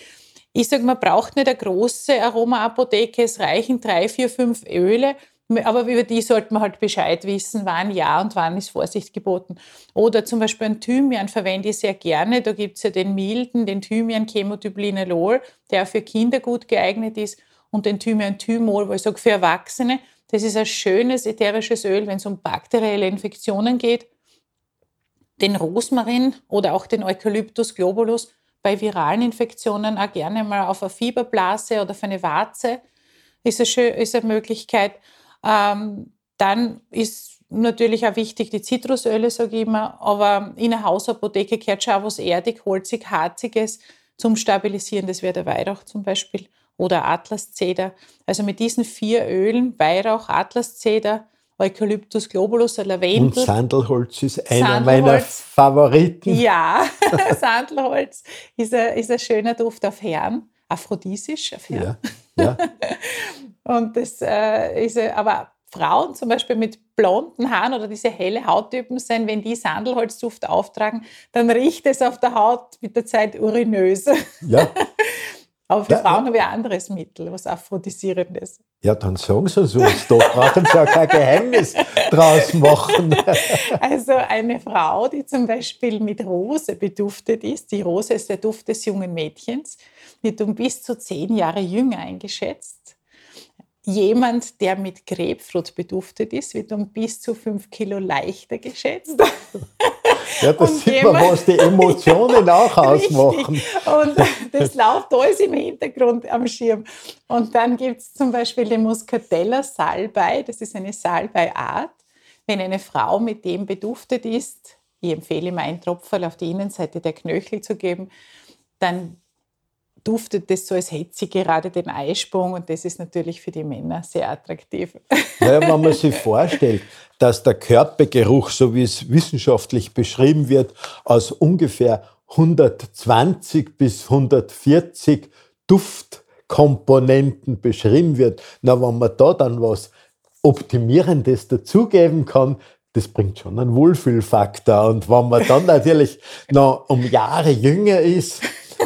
Ich sage, man braucht nicht eine große Aromaapotheke, es reichen drei, vier, fünf Öle aber über die sollte man halt Bescheid wissen, wann ja und wann ist Vorsicht geboten. Oder zum Beispiel ein Thymian verwende ich sehr gerne. Da gibt es ja den milden, den Thymian Chemotyblinalol, der für Kinder gut geeignet ist, und den Thymian Thymol, wo ich sage, für Erwachsene. Das ist ein schönes ätherisches Öl, wenn es um bakterielle Infektionen geht. Den Rosmarin oder auch den Eucalyptus globulus bei viralen Infektionen auch gerne mal auf eine Fieberblase oder auf eine Warze ist eine, ist eine Möglichkeit. Ähm, dann ist natürlich auch wichtig die Zitrusöle, sage ich immer, aber in einer Hausapotheke gehört schon auch was erdig, holzig, harziges zum Stabilisieren. Das wäre der Weihrauch zum Beispiel oder Atlaszeder. Also mit diesen vier Ölen, Weihrauch, Atlaszeder, Eucalyptus globulus, Lavendel. Und Sandelholz ist einer Sandelholz. meiner Favoriten. Ja, Sandelholz ist ein, ist ein schöner Duft auf Herren, aphrodisisch auf Herren. Ja, ja. Und das äh, ist aber Frauen zum Beispiel mit blonden Haaren oder diese helle Hauttypen sind, wenn die Sandelholzduft auftragen, dann riecht es auf der Haut mit der Zeit urinös. Ja. Aber für ja, Frauen ja. haben wir ein anderes Mittel, was Aphrodisierendes. Ja, dann sagen Sie es uns doch. Brauchen Sie ja kein Geheimnis draus machen. Also eine Frau, die zum Beispiel mit Rose beduftet ist, die Rose ist der Duft des jungen Mädchens, wird um bis zu zehn Jahre jünger eingeschätzt Jemand, der mit Grapefruit beduftet ist, wird um bis zu fünf Kilo leichter geschätzt. Ja, das sieht man, was die Emotionen auch ausmachen. Und das läuft alles im Hintergrund am Schirm. Und dann gibt es zum Beispiel den Muscatella Salbei. Das ist eine Salbeiart. Wenn eine Frau mit dem beduftet ist, ich empfehle immer ein Tropfen auf die Innenseite der Knöchel zu geben, dann duftet das so, als hätte sie gerade den Eisprung und das ist natürlich für die Männer sehr attraktiv. Ja, wenn man sich vorstellt, dass der Körpergeruch, so wie es wissenschaftlich beschrieben wird, aus ungefähr 120 bis 140 Duftkomponenten beschrieben wird, na, wenn man da dann was Optimierendes dazugeben kann, das bringt schon einen Wohlfühlfaktor. Und wenn man dann natürlich noch um Jahre jünger ist,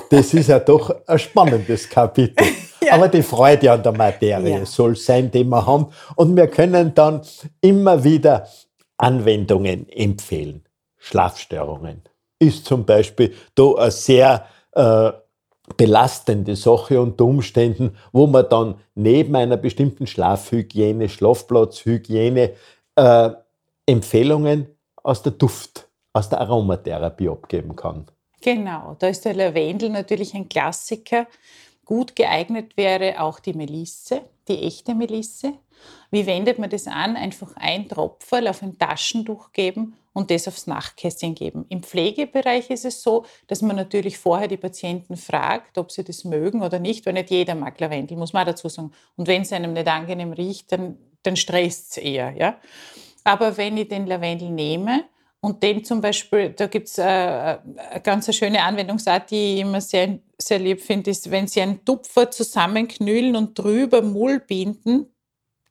das ist ja doch ein spannendes Kapitel. Ja. Aber die Freude an der Materie ja. soll sein, die wir haben. Und wir können dann immer wieder Anwendungen empfehlen. Schlafstörungen ist zum Beispiel da eine sehr äh, belastende Sache unter Umständen, wo man dann neben einer bestimmten Schlafhygiene, Schlafplatzhygiene äh, Empfehlungen aus der Duft, aus der Aromatherapie abgeben kann. Genau, da ist der Lavendel natürlich ein Klassiker. Gut geeignet wäre auch die Melisse, die echte Melisse. Wie wendet man das an? Einfach ein Tropferl auf ein Taschentuch geben und das aufs Nachtkästchen geben. Im Pflegebereich ist es so, dass man natürlich vorher die Patienten fragt, ob sie das mögen oder nicht, weil nicht jeder mag Lavendel, muss man dazu sagen. Und wenn es einem nicht angenehm riecht, dann, dann stresst es eher. Ja? Aber wenn ich den Lavendel nehme und den zum Beispiel, da gibt es äh, eine ganz schöne Anwendungsart, die ich immer sehr, sehr lieb finde, ist, wenn Sie einen Tupfer zusammenknüllen und drüber Mullbinden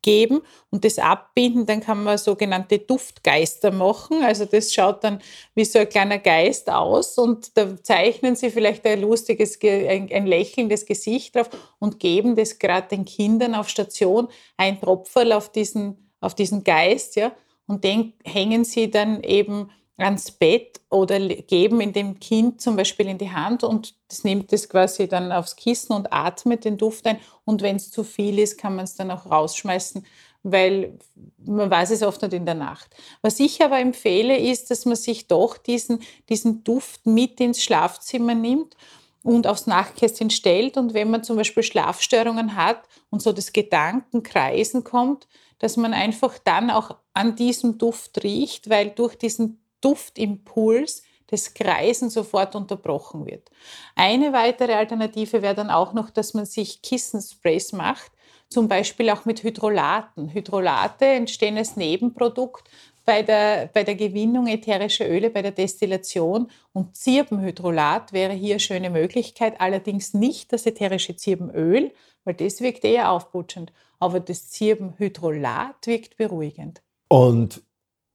geben und das abbinden, dann kann man sogenannte Duftgeister machen. Also das schaut dann wie so ein kleiner Geist aus und da zeichnen sie vielleicht ein lustiges, ein, ein lächelndes Gesicht drauf und geben das gerade den Kindern auf Station ein Tropferl auf diesen auf diesen Geist, ja, und den hängen sie dann eben ans Bett oder geben in dem Kind zum Beispiel in die Hand und das nimmt es quasi dann aufs Kissen und atmet den Duft ein. Und wenn es zu viel ist, kann man es dann auch rausschmeißen, weil man weiß es oft nicht in der Nacht. Was ich aber empfehle, ist, dass man sich doch diesen, diesen Duft mit ins Schlafzimmer nimmt und aufs Nachtkästchen stellt. Und wenn man zum Beispiel Schlafstörungen hat und so das Gedankenkreisen kommt, dass man einfach dann auch an diesem Duft riecht, weil durch diesen Duftimpuls das Kreisen sofort unterbrochen wird. Eine weitere Alternative wäre dann auch noch, dass man sich Kissensprays macht, zum Beispiel auch mit Hydrolaten. Hydrolate entstehen als Nebenprodukt bei der, bei der Gewinnung ätherischer Öle, bei der Destillation. Und Zirbenhydrolat wäre hier eine schöne Möglichkeit, allerdings nicht das ätherische Zirbenöl, weil das wirkt eher aufputschend, aber das Zirbenhydrolat wirkt beruhigend. Und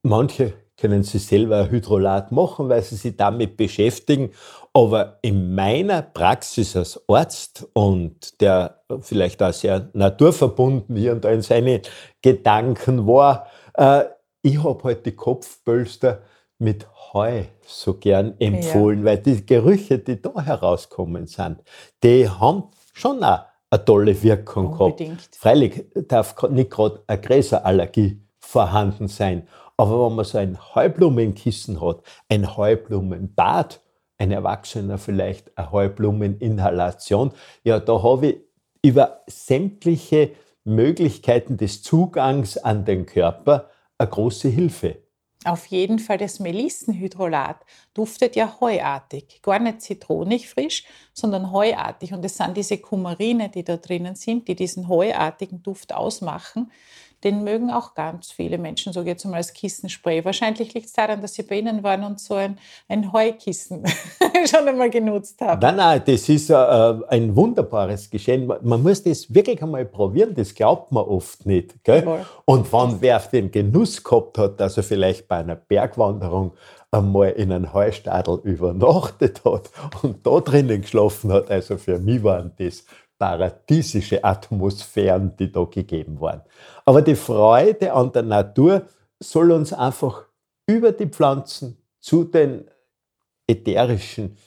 manche können sie selber Hydrolat machen, weil sie sich damit beschäftigen. Aber in meiner Praxis als Arzt und der vielleicht auch sehr naturverbunden hier und da in seinen Gedanken war, äh, ich habe halt die Kopfbölster mit Heu so gern empfohlen, ja. weil die Gerüche, die da herauskommen sind, die haben schon auch eine tolle Wirkung Unbedingt. gehabt. Freilich darf nicht gerade eine Gräserallergie vorhanden sein, aber wenn man so ein Heublumenkissen hat, ein Heublumenbad, ein Erwachsener vielleicht eine Heublumeninhalation, ja, da habe ich über sämtliche Möglichkeiten des Zugangs an den Körper eine große Hilfe. Auf jeden Fall das Melissenhydrolat duftet ja heuartig. Gar nicht zitronig frisch, sondern heuartig. Und es sind diese Kumarine, die da drinnen sind, die diesen heuartigen Duft ausmachen den mögen auch ganz viele Menschen, so jetzt mal als Kissenspray. Wahrscheinlich liegt es daran, dass sie bei Ihnen waren und so ein, ein Heukissen schon einmal genutzt haben. Nein, nein, das ist äh, ein wunderbares Geschehen. Man muss das wirklich einmal probieren, das glaubt man oft nicht. Gell? Und wenn wer den Genuss gehabt hat, dass er vielleicht bei einer Bergwanderung einmal in einem Heustadel übernachtet hat und da drinnen geschlafen hat, also für mich waren das paradiesische Atmosphären, die da gegeben waren. Aber die Freude an der Natur soll uns einfach über die Pflanzen zu den ätherischen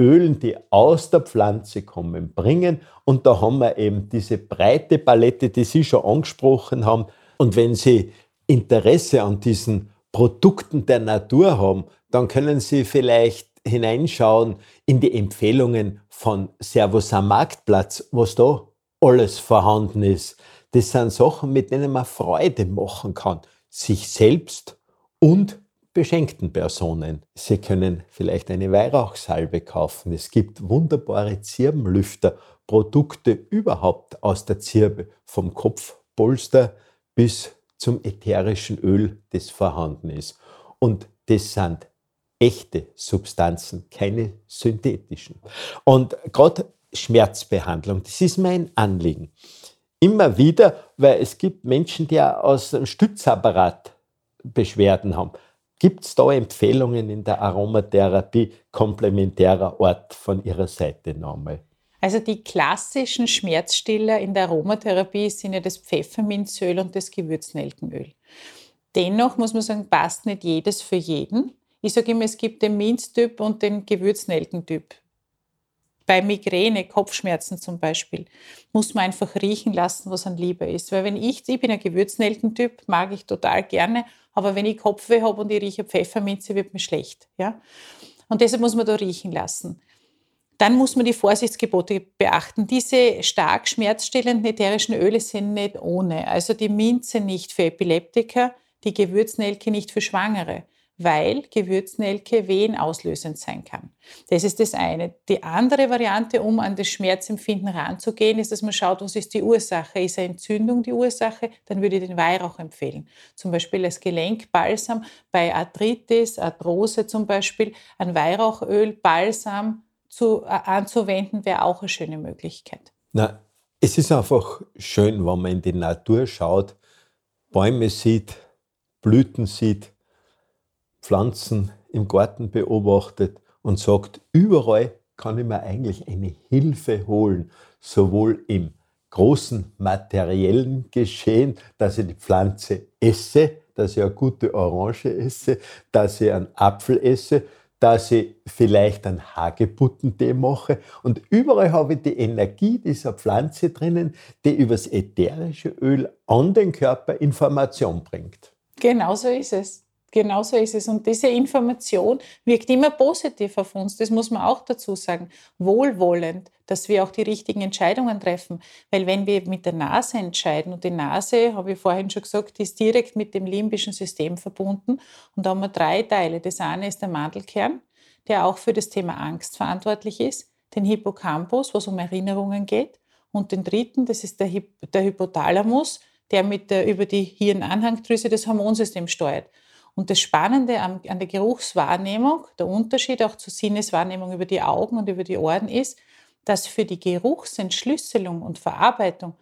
Ölen, die aus der Pflanze kommen, bringen. Und da haben wir eben diese breite Palette, die Sie schon angesprochen haben. Und wenn Sie Interesse an diesen Produkten der Natur haben, dann können Sie vielleicht hineinschauen in die Empfehlungen von Servus am Marktplatz, was da alles vorhanden ist. Das sind Sachen, mit denen man Freude machen kann, sich selbst und beschenkten Personen. Sie können vielleicht eine Weihrauchsalbe kaufen. Es gibt wunderbare Zirbenlüfter, Produkte überhaupt aus der Zirbe, vom Kopfpolster bis zum ätherischen Öl, das vorhanden ist. Und das sind echte Substanzen, keine synthetischen. Und gerade Schmerzbehandlung, das ist mein Anliegen. Immer wieder, weil es gibt Menschen, die aus dem Stützapparat Beschwerden haben. Gibt es da Empfehlungen in der Aromatherapie komplementärer Art von Ihrer Seite nochmal? Also die klassischen Schmerzstiller in der Aromatherapie sind ja das Pfefferminzöl und das Gewürznelkenöl. Dennoch muss man sagen, passt nicht jedes für jeden. Ich sage immer, es gibt den Minztyp und den Gewürznelkentyp. Bei Migräne, Kopfschmerzen zum Beispiel, muss man einfach riechen lassen, was an Liebe ist. Weil wenn ich, ich bin ein Gewürznelkentyp, mag ich total gerne, aber wenn ich Kopfweh habe und ich rieche Pfefferminze, wird mir schlecht. Ja? Und deshalb muss man da riechen lassen. Dann muss man die Vorsichtsgebote beachten. Diese stark schmerzstillenden ätherischen Öle sind nicht ohne. Also die Minze nicht für Epileptiker, die Gewürznelke nicht für Schwangere weil Gewürznelke wehenauslösend sein kann. Das ist das eine. Die andere Variante, um an das Schmerzempfinden ranzugehen, ist, dass man schaut, was ist die Ursache. Ist eine Entzündung die Ursache? Dann würde ich den Weihrauch empfehlen. Zum Beispiel als Gelenkbalsam bei Arthritis, Arthrose zum Beispiel, ein Weihrauchöl, Balsam zu, äh, anzuwenden, wäre auch eine schöne Möglichkeit. Na, es ist einfach schön, wenn man in die Natur schaut, Bäume sieht, Blüten sieht, Pflanzen im Garten beobachtet und sagt, überall kann ich mir eigentlich eine Hilfe holen, sowohl im großen materiellen Geschehen, dass ich die Pflanze esse, dass ich eine gute Orange esse, dass ich einen Apfel esse, dass ich vielleicht einen Hagebuttentee mache. Und überall habe ich die Energie dieser Pflanze drinnen, die übers ätherische Öl an den Körper Information bringt. Genau so ist es. Genau so ist es. Und diese Information wirkt immer positiv auf uns. Das muss man auch dazu sagen. Wohlwollend, dass wir auch die richtigen Entscheidungen treffen. Weil wenn wir mit der Nase entscheiden, und die Nase, habe ich vorhin schon gesagt, ist direkt mit dem limbischen System verbunden. Und da haben wir drei Teile. Das eine ist der Mandelkern, der auch für das Thema Angst verantwortlich ist. Den Hippocampus, was um Erinnerungen geht. Und den dritten, das ist der, Hy der Hypothalamus, der mit der, über die Hirnanhangdrüse das Hormonsystem steuert. Und das Spannende an, an der Geruchswahrnehmung, der Unterschied auch zur Sinneswahrnehmung über die Augen und über die Ohren ist, dass für die Geruchsentschlüsselung und Verarbeitung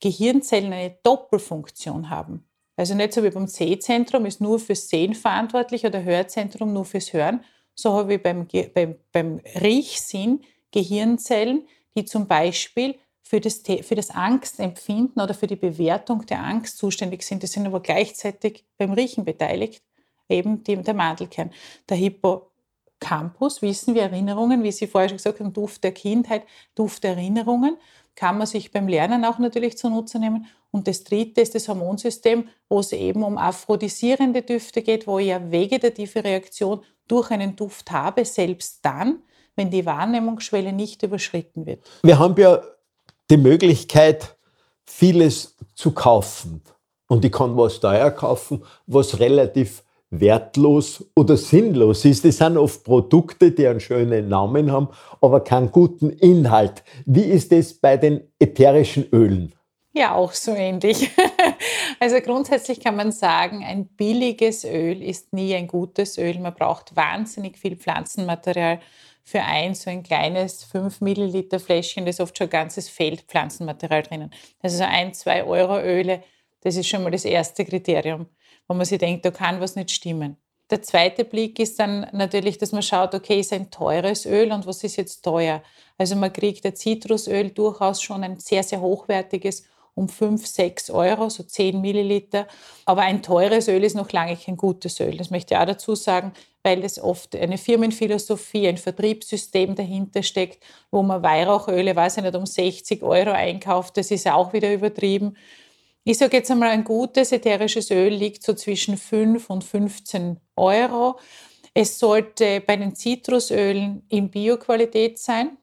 Gehirnzellen eine Doppelfunktion haben. Also nicht so wie beim Sehzentrum ist nur fürs Sehen verantwortlich oder Hörzentrum nur fürs Hören. So habe ich beim, beim, beim Riechsinn Gehirnzellen, die zum Beispiel für das, für das Angstempfinden oder für die Bewertung der Angst zuständig sind. Die sind aber gleichzeitig beim Riechen beteiligt, eben die, der Mandelkern. Der Hippocampus, wissen wir Erinnerungen, wie Sie vorher schon gesagt haben, Duft der Kindheit, Duft der Erinnerungen, kann man sich beim Lernen auch natürlich zunutze nehmen. Und das dritte ist das Hormonsystem, wo es eben um aphrodisierende Düfte geht, wo ich eine vegetative Reaktion durch einen Duft habe, selbst dann, wenn die Wahrnehmungsschwelle nicht überschritten wird. Wir haben ja die Möglichkeit, vieles zu kaufen. Und ich kann was teuer kaufen, was relativ wertlos oder sinnlos ist. Das sind oft Produkte, die einen schönen Namen haben, aber keinen guten Inhalt. Wie ist es bei den ätherischen Ölen? Ja, auch so ähnlich. Also grundsätzlich kann man sagen, ein billiges Öl ist nie ein gutes Öl. Man braucht wahnsinnig viel Pflanzenmaterial für ein so ein kleines 5 Milliliter Fläschchen, da ist oft schon ein ganzes Feld Pflanzenmaterial drinnen. Also so ein, zwei Euro Öle, das ist schon mal das erste Kriterium, wo man sich denkt, da kann was nicht stimmen. Der zweite Blick ist dann natürlich, dass man schaut, okay, ist ein teures Öl und was ist jetzt teuer? Also man kriegt ein Zitrusöl durchaus schon ein sehr, sehr hochwertiges um 5, 6 Euro, so 10 Milliliter. Aber ein teures Öl ist noch lange kein gutes Öl. Das möchte ich auch dazu sagen, weil es oft eine Firmenphilosophie, ein Vertriebssystem dahinter steckt, wo man Weihrauchöle, weiß ich nicht, um 60 Euro einkauft. Das ist auch wieder übertrieben. Ich sage jetzt einmal, ein gutes ätherisches Öl liegt so zwischen 5 und 15 Euro. Es sollte bei den Zitrusölen in Bioqualität sein.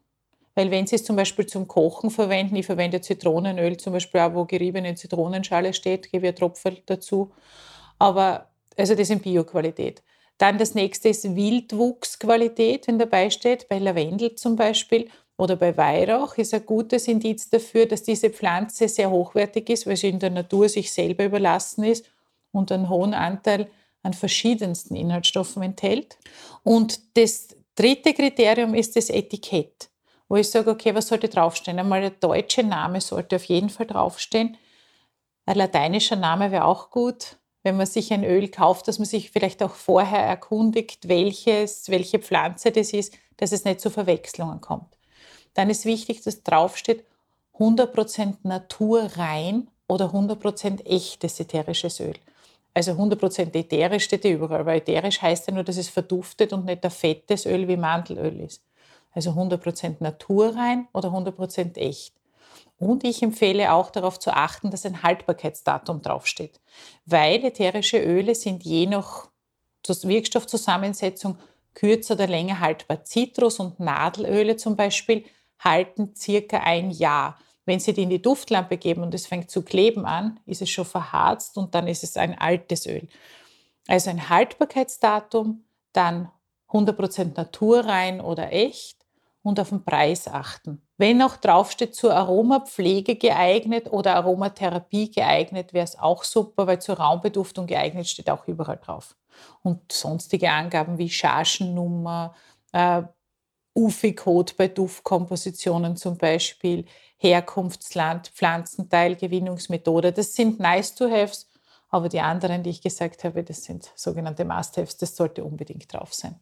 Weil wenn Sie es zum Beispiel zum Kochen verwenden, ich verwende Zitronenöl zum Beispiel auch, wo geriebene Zitronenschale steht, gebe ich einen Tropfen dazu. Aber also das in Bioqualität. Dann das nächste ist Wildwuchsqualität, wenn dabei steht, bei Lavendel zum Beispiel oder bei Weihrauch ist ein gutes Indiz dafür, dass diese Pflanze sehr hochwertig ist, weil sie in der Natur sich selber überlassen ist und einen hohen Anteil an verschiedensten Inhaltsstoffen enthält. Und das dritte Kriterium ist das Etikett, wo ich sage, okay, was sollte draufstehen? Einmal der deutsche Name sollte auf jeden Fall draufstehen. Ein lateinischer Name wäre auch gut, wenn man sich ein Öl kauft, dass man sich vielleicht auch vorher erkundigt, welches, welche Pflanze das ist, dass es nicht zu Verwechslungen kommt. Dann ist wichtig, dass draufsteht 100% naturrein oder 100% echtes ätherisches Öl. Also 100% ätherisch steht überall, weil ätherisch heißt ja nur, dass es verduftet und nicht ein fettes Öl wie Mandelöl ist. Also 100% naturrein oder 100% echt. Und ich empfehle auch darauf zu achten, dass ein Haltbarkeitsdatum draufsteht, weil ätherische Öle sind je nach Wirkstoffzusammensetzung kürzer oder länger haltbar. Zitrus- und Nadelöle zum Beispiel halten circa ein Jahr. Wenn Sie die in die Duftlampe geben und es fängt zu kleben an, ist es schon verharzt und dann ist es ein altes Öl. Also ein Haltbarkeitsdatum, dann 100% naturrein oder echt und auf den Preis achten. Wenn noch draufsteht, zur Aromapflege geeignet oder Aromatherapie geeignet, wäre es auch super, weil zur Raumbeduftung geeignet steht auch überall drauf. Und sonstige Angaben wie Chargennummer, äh, UFI-Code bei Duftkompositionen zum Beispiel, Herkunftsland, Pflanzenteil, Gewinnungsmethode. Das sind nice-to-haves, aber die anderen, die ich gesagt habe, das sind sogenannte Must-haves. Das sollte unbedingt drauf sein.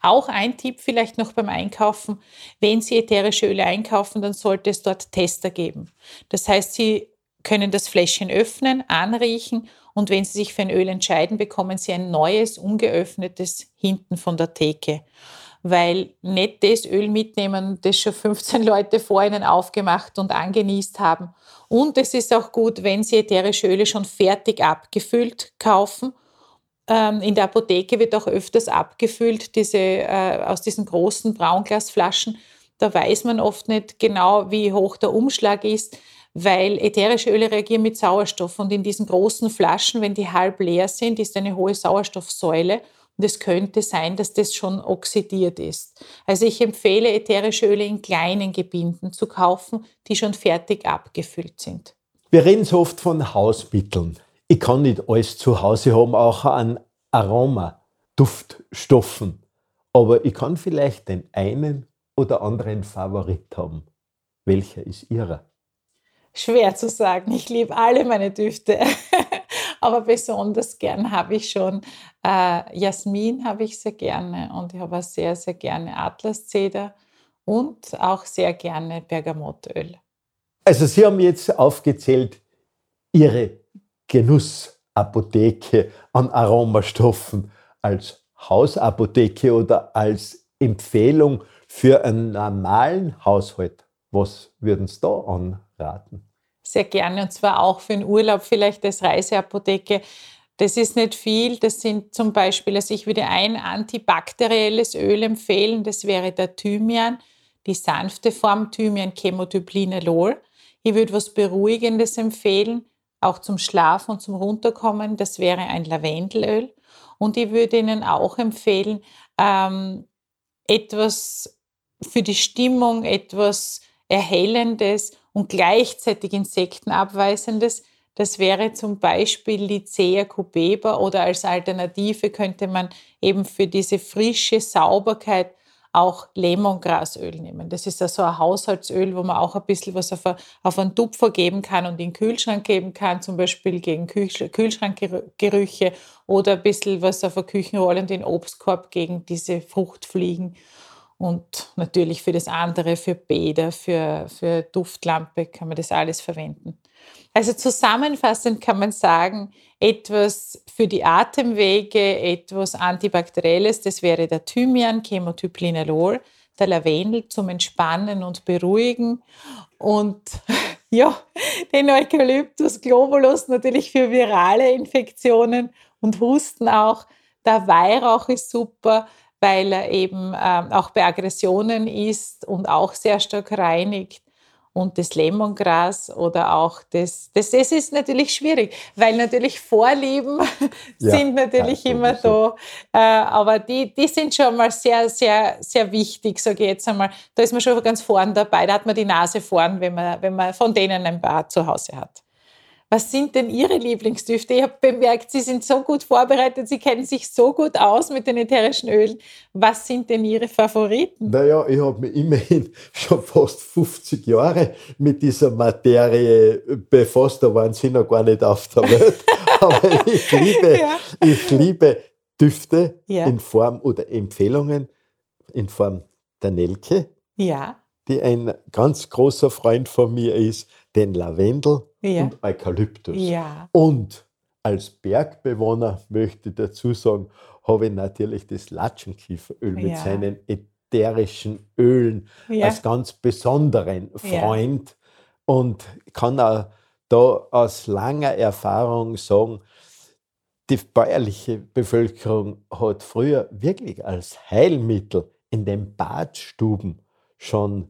Auch ein Tipp vielleicht noch beim Einkaufen. Wenn Sie ätherische Öle einkaufen, dann sollte es dort Tester geben. Das heißt, Sie können das Fläschchen öffnen, anriechen und wenn Sie sich für ein Öl entscheiden, bekommen Sie ein neues, ungeöffnetes hinten von der Theke weil nicht das Öl mitnehmen, das schon 15 Leute vor ihnen aufgemacht und angenießt haben. Und es ist auch gut, wenn sie ätherische Öle schon fertig abgefüllt kaufen. Ähm, in der Apotheke wird auch öfters abgefüllt, diese, äh, aus diesen großen Braunglasflaschen. Da weiß man oft nicht genau, wie hoch der Umschlag ist, weil ätherische Öle reagieren mit Sauerstoff. Und in diesen großen Flaschen, wenn die halb leer sind, ist eine hohe Sauerstoffsäule. Und es könnte sein, dass das schon oxidiert ist. Also ich empfehle ätherische Öle in kleinen Gebinden zu kaufen, die schon fertig abgefüllt sind. Wir reden so oft von Hausmitteln. Ich kann nicht alles zu Hause haben, auch an Aroma, Duftstoffen. Aber ich kann vielleicht den einen oder anderen Favorit haben. Welcher ist Ihrer? Schwer zu sagen. Ich liebe alle meine Düfte. Aber besonders gern habe ich schon äh, Jasmin, habe ich sehr gerne und ich habe auch sehr, sehr gerne Atlaszeder und auch sehr gerne Bergamottöl. Also Sie haben jetzt aufgezählt Ihre Genussapotheke an Aromastoffen als Hausapotheke oder als Empfehlung für einen normalen Haushalt. Was würden Sie da anraten? sehr gerne und zwar auch für den Urlaub vielleicht als Reiseapotheke. Das ist nicht viel. Das sind zum Beispiel, also ich würde ein antibakterielles Öl empfehlen. Das wäre der Thymian, die sanfte Form Thymian Chemotyplinalol. Ich würde was Beruhigendes empfehlen, auch zum Schlafen und zum Runterkommen. Das wäre ein Lavendelöl. Und ich würde Ihnen auch empfehlen, ähm, etwas für die Stimmung, etwas Erhellendes und gleichzeitig insektenabweisendes. Das wäre zum Beispiel Lycea cubeba oder als Alternative könnte man eben für diese frische Sauberkeit auch Lemongrasöl nehmen. Das ist ja so ein Haushaltsöl, wo man auch ein bisschen was auf, auf einen Tupfer geben kann und in den Kühlschrank geben kann, zum Beispiel gegen Kühlschrankgerüche oder ein bisschen was auf der Küchenrolle und den Obstkorb gegen diese Fruchtfliegen und natürlich für das andere, für Bäder, für, für Duftlampe kann man das alles verwenden. Also zusammenfassend kann man sagen, etwas für die Atemwege, etwas Antibakterielles, das wäre der Thymian, Chemotyplinalol, der Lavendel zum Entspannen und Beruhigen und ja, den Eukalyptus globulus natürlich für virale Infektionen und Husten auch. Der Weihrauch ist super, weil er eben ähm, auch bei Aggressionen ist und auch sehr stark reinigt. Und das Lemongras oder auch das, das, das ist natürlich schwierig, weil natürlich Vorlieben ja, sind natürlich ja, immer da, äh, aber die, die sind schon mal sehr, sehr, sehr wichtig, sage ich jetzt einmal. Da ist man schon ganz vorn dabei, da hat man die Nase vorn, wenn man, wenn man von denen ein paar zu Hause hat. Was sind denn Ihre Lieblingsdüfte? Ich habe bemerkt, Sie sind so gut vorbereitet, Sie kennen sich so gut aus mit den ätherischen Ölen. Was sind denn Ihre Favoriten? Naja, ich habe mich immerhin schon fast 50 Jahre mit dieser Materie befasst. Da waren Sie noch gar nicht auf der Welt. Aber ich liebe, ja. ich liebe Düfte ja. in Form oder Empfehlungen in Form der Nelke. Ja. Die ein ganz großer Freund von mir ist, den Lavendel ja. und Eukalyptus. Ja. Und als Bergbewohner möchte ich dazu sagen, habe ich natürlich das Latschenkieferöl mit seinen ätherischen Ölen als ganz besonderen Freund und kann auch da aus langer Erfahrung sagen, die bäuerliche Bevölkerung hat früher wirklich als Heilmittel in den Badstuben schon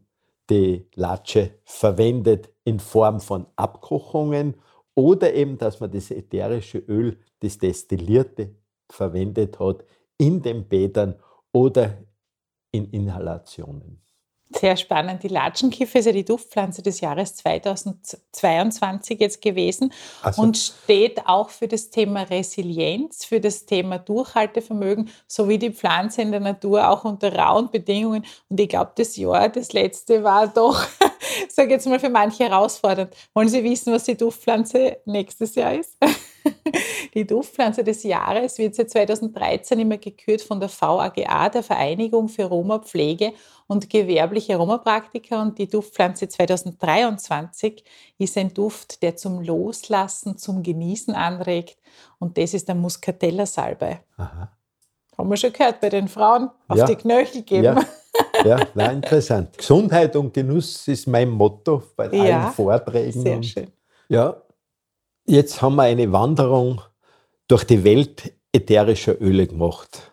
die Latsche verwendet in Form von Abkochungen oder eben, dass man das ätherische Öl, das Destillierte, verwendet hat in den Bädern oder in Inhalationen. Sehr spannend. Die Latschenkiffer ist ja die Duftpflanze des Jahres 2022 jetzt gewesen also. und steht auch für das Thema Resilienz, für das Thema Durchhaltevermögen, sowie die Pflanze in der Natur auch unter rauen Bedingungen. Und ich glaube, das Jahr, das letzte war doch, sage jetzt mal, für manche herausfordernd. Wollen Sie wissen, was die Duftpflanze nächstes Jahr ist? Die Duftpflanze des Jahres wird seit 2013 immer gekürt von der VAGA, der Vereinigung für Roma-Pflege und gewerbliche Roma-Praktiker. Und die Duftpflanze 2023 ist ein Duft, der zum Loslassen, zum Genießen anregt. Und das ist der Muscatella-Salbei. Haben wir schon gehört, bei den Frauen auf ja. die Knöchel geben. Ja. Ja, na, interessant. Gesundheit und Genuss ist mein Motto bei ja, allen Vorträgen. Sehr schön. Ja, Jetzt haben wir eine Wanderung durch die Welt ätherischer Öle gemacht.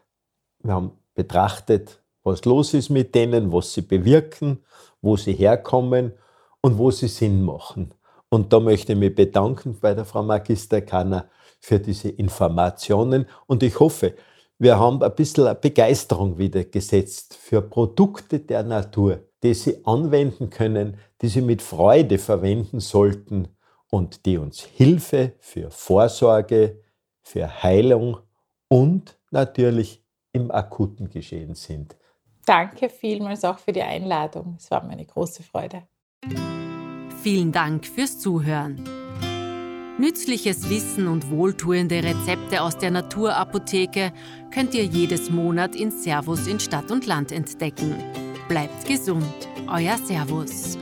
Wir haben betrachtet, was los ist mit denen, was sie bewirken, wo sie herkommen und wo sie Sinn machen. Und da möchte ich mich bedanken bei der Frau Magister Kanner für diese Informationen und ich hoffe, wir haben ein bisschen Begeisterung wieder gesetzt für Produkte der Natur, die Sie anwenden können, die Sie mit Freude verwenden sollten und die uns Hilfe für Vorsorge, für Heilung und natürlich im akuten Geschehen sind. Danke vielmals auch für die Einladung. Es war mir eine große Freude. Vielen Dank fürs Zuhören. Nützliches Wissen und wohltuende Rezepte aus der Naturapotheke könnt ihr jedes Monat in Servus in Stadt und Land entdecken. Bleibt gesund, euer Servus.